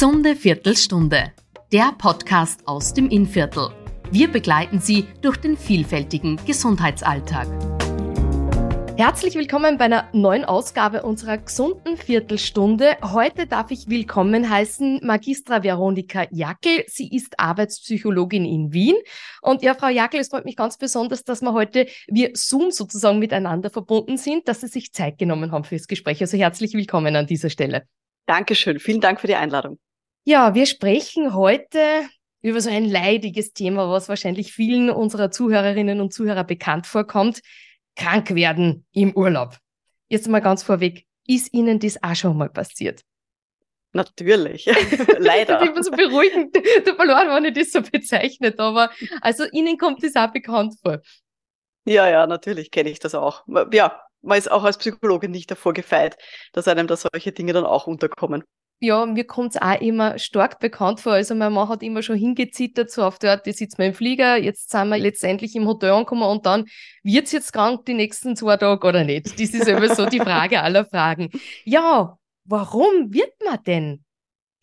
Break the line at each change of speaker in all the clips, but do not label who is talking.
Gesunde Viertelstunde, der Podcast aus dem Innviertel. Wir begleiten Sie durch den vielfältigen Gesundheitsalltag.
Herzlich willkommen bei einer neuen Ausgabe unserer gesunden Viertelstunde. Heute darf ich willkommen heißen Magistra Veronika Jackel. Sie ist Arbeitspsychologin in Wien. Und ja, Frau Jackel, es freut mich ganz besonders, dass wir heute wir Zoom sozusagen miteinander verbunden sind, dass Sie sich Zeit genommen haben fürs Gespräch. Also herzlich willkommen an dieser Stelle.
Dankeschön. Vielen Dank für die Einladung.
Ja, wir sprechen heute über so ein leidiges Thema, was wahrscheinlich vielen unserer Zuhörerinnen und Zuhörer bekannt vorkommt. Krank werden im Urlaub. Jetzt mal ganz vorweg, ist Ihnen das auch schon mal passiert?
Natürlich, leider.
ich bin so beruhigend, der verloren, wenn ich das so bezeichnet, aber also Ihnen kommt das auch bekannt vor.
Ja, ja, natürlich kenne ich das auch. Ja, man ist auch als Psychologe nicht davor gefeit, dass einem da solche Dinge dann auch unterkommen.
Ja, mir kommt es auch immer stark bekannt vor. Also mein Mann hat immer schon hingezittert, so auf der Art, jetzt sitzen wir im Flieger, jetzt sind wir letztendlich im Hotel angekommen und dann wird es jetzt krank die nächsten zwei Tage oder nicht? Das ist immer so die Frage aller Fragen. Ja, warum wird man denn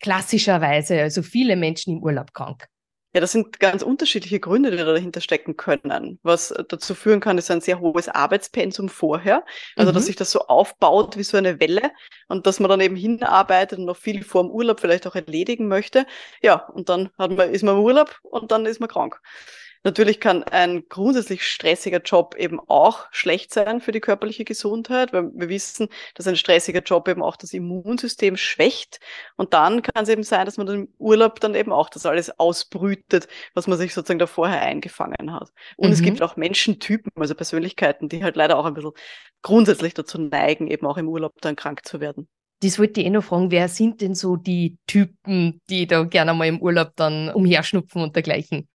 klassischerweise, also viele Menschen im Urlaub krank?
Ja, das sind ganz unterschiedliche Gründe, die dahinter stecken können. Was dazu führen kann, ist ein sehr hohes Arbeitspensum vorher. Also, mhm. dass sich das so aufbaut wie so eine Welle und dass man dann eben hinarbeitet und noch viel vor dem Urlaub vielleicht auch erledigen möchte. Ja, und dann hat man, ist man im Urlaub und dann ist man krank. Natürlich kann ein grundsätzlich stressiger Job eben auch schlecht sein für die körperliche Gesundheit, weil wir wissen, dass ein stressiger Job eben auch das Immunsystem schwächt. Und dann kann es eben sein, dass man dann im Urlaub dann eben auch das alles ausbrütet, was man sich sozusagen da vorher eingefangen hat. Und mhm. es gibt auch Menschentypen, also Persönlichkeiten, die halt leider auch ein bisschen grundsätzlich dazu neigen, eben auch im Urlaub dann krank zu werden.
Das wollte ich eh noch fragen, wer sind denn so die Typen, die da gerne mal im Urlaub dann umherschnupfen und dergleichen?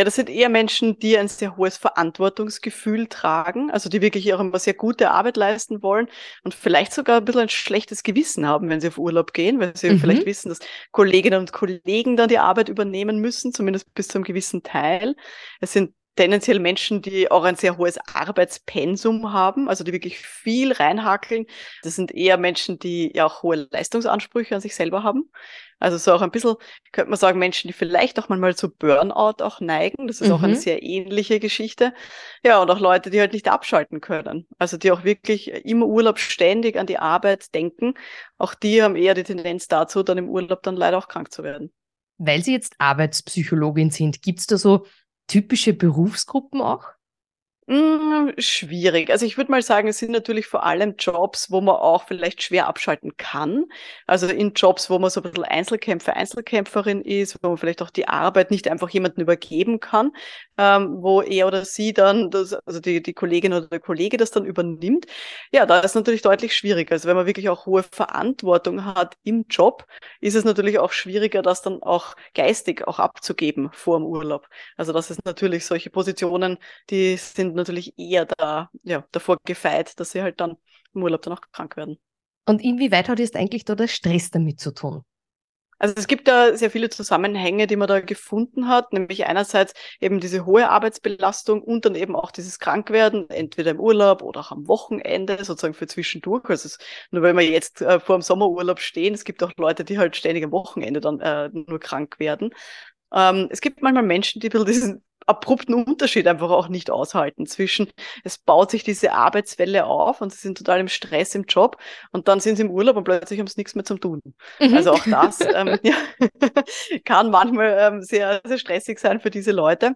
Ja, das sind eher Menschen, die ein sehr hohes Verantwortungsgefühl tragen, also die wirklich auch immer sehr gute Arbeit leisten wollen und vielleicht sogar ein bisschen ein schlechtes Gewissen haben, wenn sie auf Urlaub gehen, weil sie mhm. vielleicht wissen, dass Kolleginnen und Kollegen dann die Arbeit übernehmen müssen, zumindest bis zu einem gewissen Teil. Es sind tendenziell Menschen, die auch ein sehr hohes Arbeitspensum haben, also die wirklich viel reinhakeln. Das sind eher Menschen, die ja auch hohe Leistungsansprüche an sich selber haben. Also so auch ein bisschen, könnte man sagen, Menschen, die vielleicht auch manchmal zu Burnout auch neigen. Das ist mhm. auch eine mhm. sehr ähnliche Geschichte. Ja, und auch Leute, die halt nicht abschalten können. Also die auch wirklich im Urlaub ständig an die Arbeit denken. Auch die haben eher die Tendenz dazu, dann im Urlaub dann leider auch krank zu werden.
Weil Sie jetzt Arbeitspsychologin sind, gibt es da so typische Berufsgruppen auch?
Hm, schwierig. Also ich würde mal sagen, es sind natürlich vor allem Jobs, wo man auch vielleicht schwer abschalten kann. Also in Jobs, wo man so ein bisschen Einzelkämpfer, Einzelkämpferin ist, wo man vielleicht auch die Arbeit nicht einfach jemandem übergeben kann, ähm, wo er oder sie dann, das, also die, die Kollegin oder der Kollege das dann übernimmt. Ja, da ist natürlich deutlich schwieriger. Also wenn man wirklich auch hohe Verantwortung hat im Job, ist es natürlich auch schwieriger, das dann auch geistig auch abzugeben vor dem Urlaub. Also das ist natürlich solche Positionen, die sind natürlich eher da, ja, davor gefeit, dass sie halt dann im Urlaub dann auch krank werden.
Und inwieweit hat jetzt eigentlich da der Stress damit zu tun?
Also es gibt da sehr viele Zusammenhänge, die man da gefunden hat, nämlich einerseits eben diese hohe Arbeitsbelastung und dann eben auch dieses Krankwerden, entweder im Urlaub oder auch am Wochenende, sozusagen für zwischendurch. Also es, nur wenn wir jetzt äh, vor dem Sommerurlaub stehen, es gibt auch Leute, die halt ständig am Wochenende dann äh, nur krank werden. Ähm, es gibt manchmal Menschen, die ein bisschen diesen abrupten Unterschied einfach auch nicht aushalten zwischen, es baut sich diese Arbeitswelle auf und sie sind total im Stress im Job und dann sind sie im Urlaub und plötzlich haben sie nichts mehr zum Tun. Mhm. Also auch das ähm, ja, kann manchmal ähm, sehr, sehr stressig sein für diese Leute.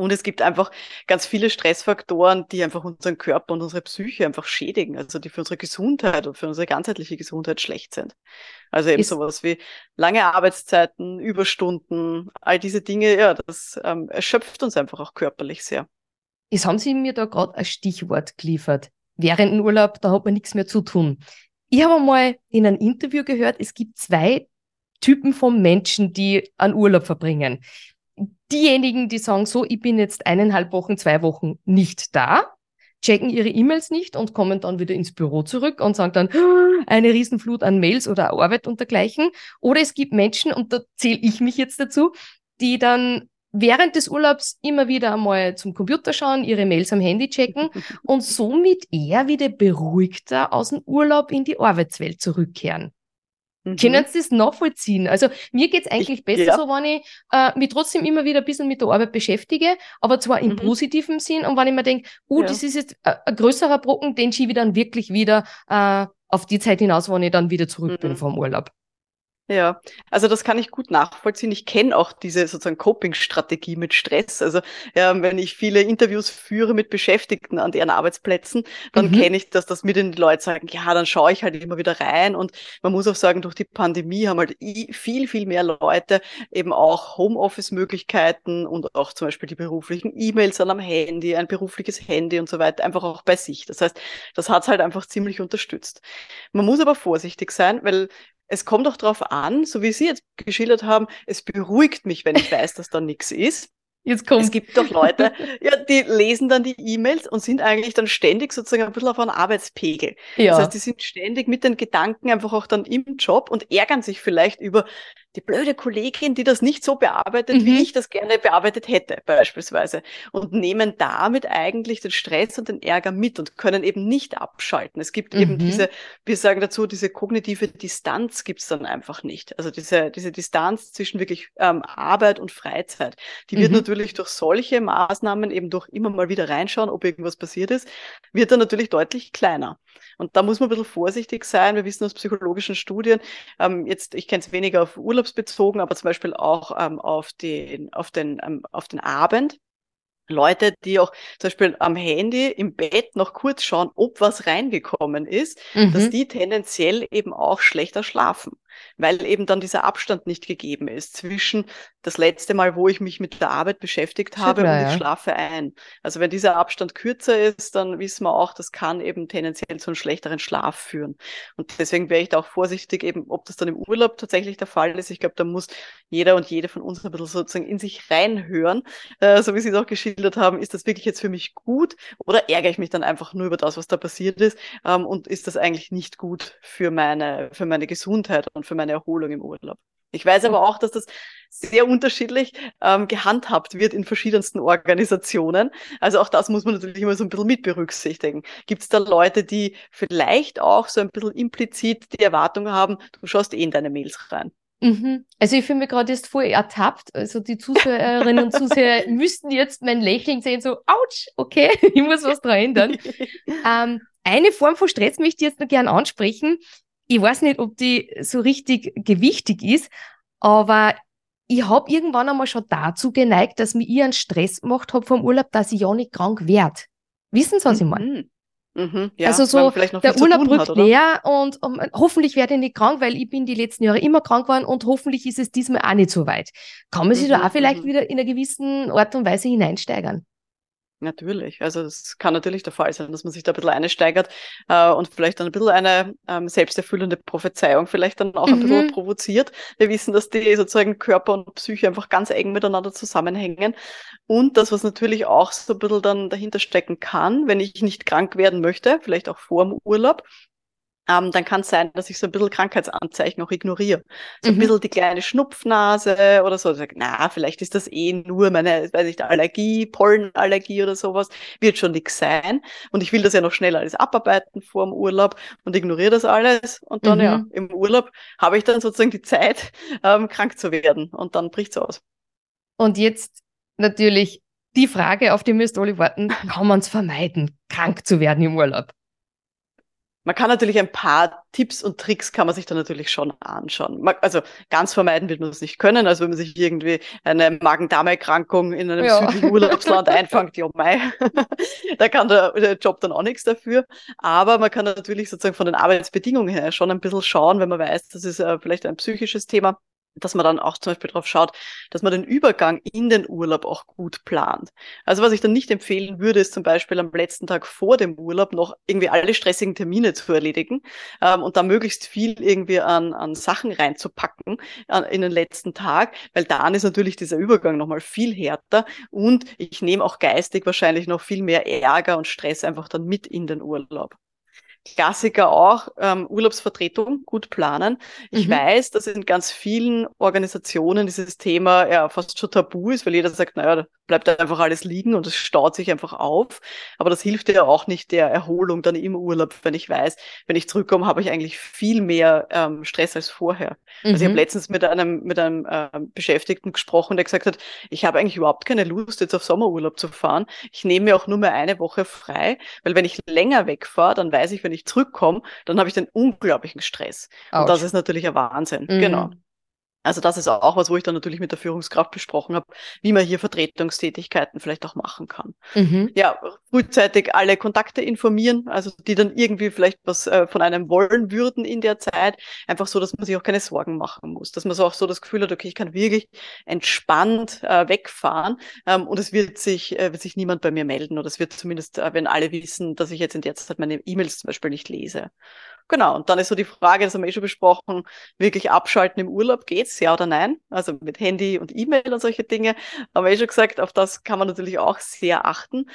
Und es gibt einfach ganz viele Stressfaktoren, die einfach unseren Körper und unsere Psyche einfach schädigen, also die für unsere Gesundheit und für unsere ganzheitliche Gesundheit schlecht sind. Also eben ist sowas wie lange Arbeitszeiten, Überstunden, all diese Dinge, ja, das ähm, erschöpft uns einfach auch körperlich sehr.
Jetzt haben Sie mir da gerade ein Stichwort geliefert. Während dem Urlaub, da hat man nichts mehr zu tun. Ich habe mal in einem Interview gehört, es gibt zwei Typen von Menschen, die einen Urlaub verbringen diejenigen, die sagen so, ich bin jetzt eineinhalb Wochen, zwei Wochen nicht da, checken ihre E-Mails nicht und kommen dann wieder ins Büro zurück und sagen dann ah, eine Riesenflut an Mails oder Arbeit und dergleichen. Oder es gibt Menschen, und da zähle ich mich jetzt dazu, die dann während des Urlaubs immer wieder einmal zum Computer schauen, ihre Mails am Handy checken und somit eher wieder beruhigter aus dem Urlaub in die Arbeitswelt zurückkehren. Mhm. Können Sie das nachvollziehen? Also mir geht's eigentlich
Ich-
besser
ja.
so, wenn ich äh, mich trotzdem immer wieder ein bisschen mit der Arbeit beschäftige, aber zwar im
Mhm.
positiven Sinn und wenn ich mir denke, uh,
Ja.
das ist jetzt äh, ein größerer Brocken, den schiebe ich dann wirklich wieder äh, auf die Zeit hinaus, wann ich dann wieder zurück bin
Mhm.
vom Urlaub.
Ja, also das kann ich gut nachvollziehen. Ich kenne auch diese sozusagen Coping-Strategie mit Stress. Also ja, wenn ich viele Interviews führe mit Beschäftigten an deren Arbeitsplätzen, dann
Mhm.
kenne ich das, dass mir dann die Leute sagen, ja, dann schaue ich halt immer wieder rein. Und man muss auch sagen, durch die Pandemie haben halt viel, viel mehr Leute eben auch Homeoffice-Möglichkeiten und auch zum Beispiel die beruflichen E-Mails dann am Handy, ein berufliches Handy und so weiter, einfach auch bei sich. Das heißt, das hat es halt einfach ziemlich unterstützt. Man muss aber vorsichtig sein, weil es kommt auch darauf an, so wie Sie jetzt geschildert haben, es beruhigt mich, wenn ich weiß, dass da nichts ist.
Jetzt kommt.
Es gibt doch Leute, ja, die lesen dann die E-Mails und sind eigentlich dann ständig sozusagen ein bisschen auf einem Arbeitspegel.
ja.
Das heißt, die sind ständig mit den Gedanken einfach auch dann im Job und ärgern sich vielleicht über die blöde Kollegin, die das nicht so bearbeitet,
Mhm.
wie ich das gerne bearbeitet hätte, beispielsweise. Und nehmen damit eigentlich den Stress und den Ärger mit und können eben nicht abschalten. Es gibt eben
Mhm.
diese, wir sagen dazu, diese kognitive Distanz gibt's dann einfach nicht. Also diese, diese Distanz zwischen wirklich ähm, Arbeit und Freizeit. Die wird
Mhm.
natürlich durch solche Maßnahmen, eben durch immer mal wieder reinschauen, ob irgendwas passiert ist, wird dann natürlich deutlich kleiner. Und da muss man ein bisschen vorsichtig sein. Wir wissen aus psychologischen Studien, ähm, jetzt, ich kenne es weniger auf urlaubsbezogen, aber zum Beispiel auch ähm, auf den, auf den, ähm, auf den Abend. Leute, die auch zum Beispiel am Handy im Bett noch kurz schauen, ob was reingekommen ist, dass
Mhm.
die tendenziell eben auch schlechter schlafen, weil eben dann dieser Abstand nicht gegeben ist zwischen das letzte Mal, wo ich mich mit der Arbeit beschäftigt habe
klar,
und ich
ja.
schlafe ein. Also wenn dieser Abstand kürzer ist, dann wissen wir auch, das kann eben tendenziell zu einem schlechteren Schlaf führen. Und deswegen wäre ich da auch vorsichtig, eben, ob das dann im Urlaub tatsächlich der Fall ist. Ich glaube, da muss jeder und jede von uns ein bisschen sozusagen in sich reinhören, äh, so wie Sie es auch geschildert haben, ist das wirklich jetzt für mich gut oder ärgere ich mich dann einfach nur über das, was da passiert ist ähm, und ist das eigentlich nicht gut für meine, für meine Gesundheit und für meine Erholung im Urlaub. Ich weiß aber auch, dass das sehr unterschiedlich ähm, gehandhabt wird in verschiedensten Organisationen. Also auch das muss man natürlich immer so ein bisschen mit berücksichtigen. Gibt es da Leute, die vielleicht auch so ein bisschen implizit die Erwartung haben, du schaust eh in deine Mails rein?
Mhm. Also ich fühle mich gerade jetzt voll ertappt. Also die Zuschauerinnen und Zuseher müssten jetzt mein Lächeln sehen, so, ouch, okay, ich muss was dran ändern. Ähm, eine Form von Stress möchte ich jetzt noch gern ansprechen. Ich weiß nicht, ob die so richtig gewichtig ist, aber ich habe irgendwann einmal schon dazu geneigt, dass mir ich einen Stress gemacht habe vom Urlaub, dass ich ja nicht krank werde. Wissen Sie, was ich meine?
Mhm. Mhm. Ja,
Also so,
man vielleicht noch
Der Urlaub rückt näher und um, hoffentlich werde ich nicht krank, weil ich bin die letzten Jahre immer krank geworden und hoffentlich ist es diesmal auch nicht so weit. Kann man sich
Mhm,
da auch vielleicht
mhm.
wieder in einer gewissen Art und Weise hineinsteigern?
Natürlich, also das kann natürlich der Fall sein, dass man sich da ein bisschen einsteigert äh, und vielleicht dann ein bisschen eine ähm, selbsterfüllende Prophezeiung vielleicht dann auch ein
Mhm.
bisschen provoziert. Wir wissen, dass die sozusagen Körper und Psyche einfach ganz eng miteinander zusammenhängen. Und das, was natürlich auch so ein bisschen dann dahinter stecken kann, wenn ich nicht krank werden möchte, vielleicht auch vor dem Urlaub, ähm, dann kann es sein, dass ich so ein bisschen Krankheitsanzeichen auch ignoriere. So ein
Mhm.
bisschen die kleine Schnupfnase oder so. Ich na, vielleicht ist das eh nur meine, weiß nicht, Allergie, Pollenallergie oder sowas. Wird schon nix sein. Und ich will das ja noch schnell alles abarbeiten vor dem Urlaub und ignoriere das alles. Und dann,
Mhm.
ja, im Urlaub habe ich dann sozusagen die Zeit, ähm, krank zu werden. Und dann bricht's aus.
Und jetzt natürlich die Frage, auf die müsst alle warten, kann man es vermeiden, krank zu werden im Urlaub?
Man kann natürlich ein paar Tipps und Tricks kann man sich da natürlich schon anschauen. Also ganz vermeiden wird man es nicht können. Also wenn man sich irgendwie eine Magen-Darm-Erkrankung in einem
Ja.
südlichen Urlaubsland einfängt, ja mei, da kann der, der Job dann auch nichts dafür. Aber man kann natürlich sozusagen von den Arbeitsbedingungen her schon ein bisschen schauen, wenn man weiß, das ist äh, vielleicht ein psychisches Thema, dass man dann auch zum Beispiel darauf schaut, dass man den Übergang in den Urlaub auch gut plant. Also was ich dann nicht empfehlen würde, ist zum Beispiel am letzten Tag vor dem Urlaub noch irgendwie alle stressigen Termine zu erledigen ähm, und da möglichst viel irgendwie an, an Sachen reinzupacken an, in den letzten Tag, weil dann ist natürlich dieser Übergang nochmal viel härter und ich nehme auch geistig wahrscheinlich noch viel mehr Ärger und Stress einfach dann mit in den Urlaub. Klassiker auch, ähm, Urlaubsvertretung, gut planen. Ich mhm. weiß, dass in ganz vielen Organisationen dieses Thema ja fast schon tabu ist, weil jeder sagt, naja, da bleibt einfach alles liegen und es staut sich einfach auf. Aber das hilft ja auch nicht der Erholung dann im Urlaub, wenn ich weiß, wenn ich zurückkomme, habe ich eigentlich viel mehr ähm, Stress als vorher. Mhm. Also ich habe mhm. letztens mit einem, mit einem äh, Beschäftigten gesprochen, der gesagt hat, ich habe eigentlich überhaupt keine Lust, jetzt auf Sommerurlaub zu fahren. Ich nehme mir auch nur mehr eine Woche frei, weil wenn ich länger wegfahre, dann weiß ich, wenn ich zurückkomme, dann habe ich den unglaublichen Stress. Ouch. Und das ist natürlich ein Wahnsinn. Mhm. Genau. Also das ist auch was, wo ich dann natürlich mit der Führungskraft besprochen habe, wie man hier Vertretungstätigkeiten vielleicht auch machen kann. Mhm. Ja, frühzeitig alle Kontakte informieren, also die dann irgendwie vielleicht was äh, von einem wollen würden in der Zeit, einfach so, dass man sich auch keine Sorgen machen muss, dass man so auch so das Gefühl hat, okay, ich kann wirklich entspannt äh, wegfahren ähm, und es wird sich, äh, wird sich niemand bei mir melden oder es wird zumindest, äh, wenn alle wissen, dass ich jetzt in der Zeit meine E-Mails zum Beispiel nicht lese. Genau, und dann ist so die Frage, das haben wir eh schon besprochen, wirklich abschalten im Urlaub, geht's, ja oder nein? Also mit Handy und E-Mail und solche Dinge. Haben wir eh schon gesagt, auf das kann man natürlich auch sehr achten.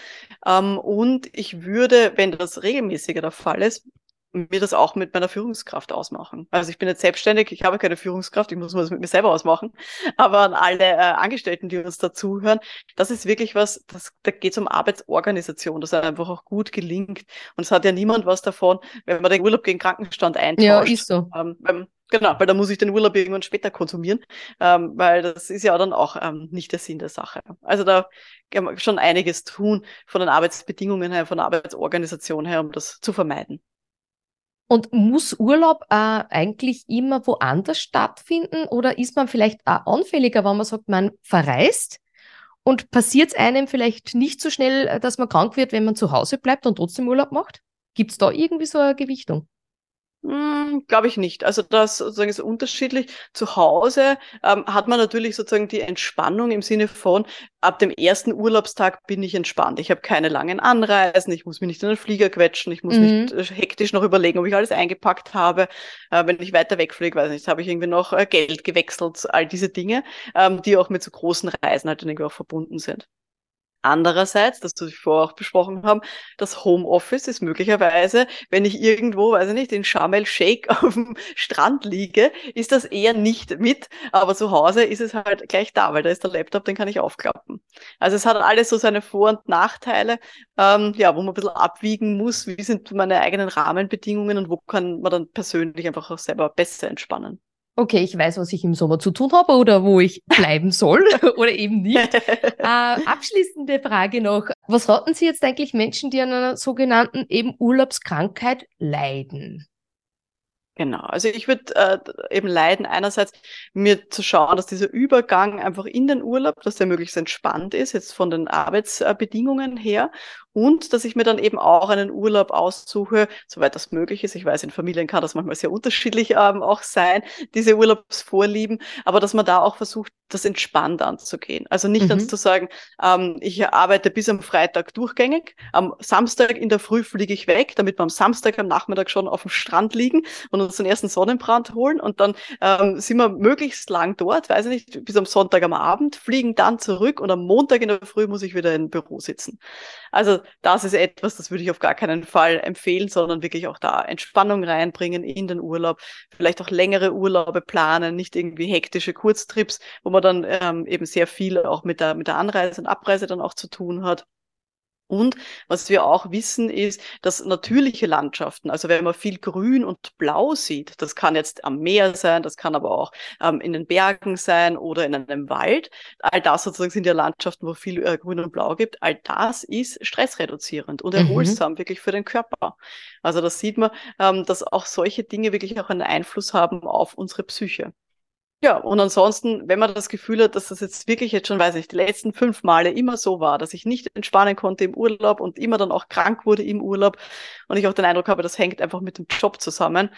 Ähm, und ich würde, wenn das regelmäßiger der Fall ist, mir das auch mit meiner Führungskraft ausmachen. Also ich bin jetzt selbstständig, ich habe keine Führungskraft, ich muss mir das mit mir selber ausmachen. Aber an alle äh, Angestellten, die uns dazuhören, das ist wirklich was, das, da geht es um Arbeitsorganisation, das einfach auch gut gelingt. Und es hat ja niemand was davon, wenn man den Urlaub gegen Krankenstand eintauscht. Ja, ist so. Ähm, Genau, weil da muss ich den Urlaub irgendwann später konsumieren, ähm, weil das ist ja dann auch ähm, nicht der Sinn der Sache. Also da kann man schon einiges tun von den Arbeitsbedingungen her, von der Arbeitsorganisation her, um das zu vermeiden.
Und muss Urlaub äh, eigentlich immer woanders stattfinden oder ist man vielleicht auch anfälliger, wenn man sagt, man verreist und passiert es einem vielleicht nicht so schnell, äh, dass man krank wird, wenn man zu Hause bleibt und trotzdem Urlaub macht? Gibt es da irgendwie so eine Gewichtung?
Hm, Glaube ich nicht. Also das sozusagen ist unterschiedlich. Zu Hause ähm, hat man natürlich sozusagen die Entspannung im Sinne von, ab dem ersten Urlaubstag bin ich entspannt. Ich habe keine langen Anreisen, ich muss mich nicht in den Flieger quetschen, ich muss mhm. nicht äh, hektisch noch überlegen, ob ich alles eingepackt habe. Äh, wenn ich weiter wegfliege, weiß nicht, habe ich irgendwie noch äh, Geld gewechselt, all diese Dinge, ähm, die auch mit so großen Reisen halt irgendwie auch verbunden sind. Andererseits, das wir vorher auch besprochen haben, das Homeoffice ist möglicherweise, wenn ich irgendwo, weiß ich nicht, in Sharm el-Sheikh auf dem Strand liege, ist das eher nicht mit, aber zu Hause ist es halt gleich da, weil da ist der Laptop, den kann ich aufklappen. Also es hat alles so seine Vor- und Nachteile, ähm, ja, wo man ein bisschen abwiegen muss, wie sind meine eigenen Rahmenbedingungen und wo kann man dann persönlich einfach auch selber besser entspannen
okay, ich weiß, was ich im Sommer zu tun habe oder wo ich bleiben soll oder eben nicht. Äh, abschließende Frage noch. Was raten Sie jetzt eigentlich Menschen, die an einer sogenannten eben Urlaubskrankheit leiden?
Genau, also ich würde äh, eben leiden, einerseits mir zu schauen, dass dieser Übergang einfach in den Urlaub, dass der möglichst entspannt ist, jetzt von den Arbeitsbedingungen her. Und dass ich mir dann eben auch einen Urlaub aussuche, soweit das möglich ist. Ich weiß, in Familien kann das manchmal sehr unterschiedlich ähm, auch sein, diese Urlaubsvorlieben, aber dass man da auch versucht, das entspannt anzugehen. Also nicht mhm. dann zu sagen, ähm, ich arbeite bis am Freitag durchgängig, am Samstag in der Früh fliege ich weg, damit wir am Samstag am Nachmittag schon auf dem Strand liegen und uns den ersten Sonnenbrand holen und dann ähm, sind wir möglichst lang dort, weiß ich nicht, bis am Sonntag am Abend, fliegen dann zurück und am Montag in der Früh muss ich wieder im Büro sitzen. Also das ist etwas, das würde ich auf gar keinen Fall empfehlen, sondern wirklich auch da Entspannung reinbringen in den Urlaub, vielleicht auch längere Urlaube planen, nicht irgendwie hektische Kurztrips, wo man dann ähm, eben sehr viel auch mit der, mit der Anreise und Abreise dann auch zu tun hat. Und was wir auch wissen, ist, dass natürliche Landschaften, also wenn man viel Grün und Blau sieht, das kann jetzt am Meer sein, das kann aber auch ähm, in den Bergen sein oder in einem Wald, all das sozusagen sind ja Landschaften, wo viel äh, Grün und Blau gibt, all das ist stressreduzierend und mhm. erholsam mhm. wirklich für den Körper. Also das sieht man, ähm, dass auch solche Dinge wirklich auch einen Einfluss haben auf unsere Psyche. Ja, und ansonsten, wenn man das Gefühl hat, dass das jetzt wirklich jetzt schon, weiß ich, die letzten fünf Male immer so war, dass ich nicht entspannen konnte im Urlaub und immer dann auch krank wurde im Urlaub und ich auch den Eindruck habe, das hängt einfach mit dem Job zusammen,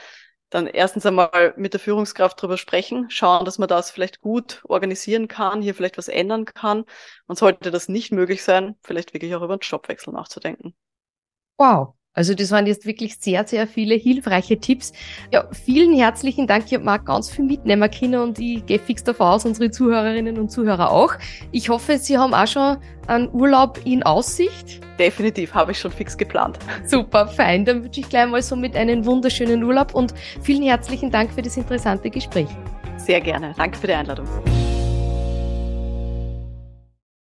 dann erstens einmal mit der Führungskraft drüber sprechen, schauen, dass man das vielleicht gut organisieren kann, hier vielleicht was ändern kann. Und sollte das nicht möglich sein, vielleicht wirklich auch über einen Jobwechsel nachzudenken.
Wow, Also das waren jetzt wirklich sehr, sehr viele hilfreiche Tipps. Ja, vielen herzlichen Dank. Ich habe mal ganz viel mitnehmen können und ich gehe fix davon aus, unsere Zuhörerinnen und Zuhörer auch. Ich hoffe, Sie haben auch schon einen Urlaub in Aussicht.
Definitiv, habe ich schon fix geplant.
Super, fein. Dann wünsche ich gleich mal so mit einen wunderschönen Urlaub und vielen herzlichen Dank für das interessante Gespräch.
Sehr gerne. Danke für die Einladung.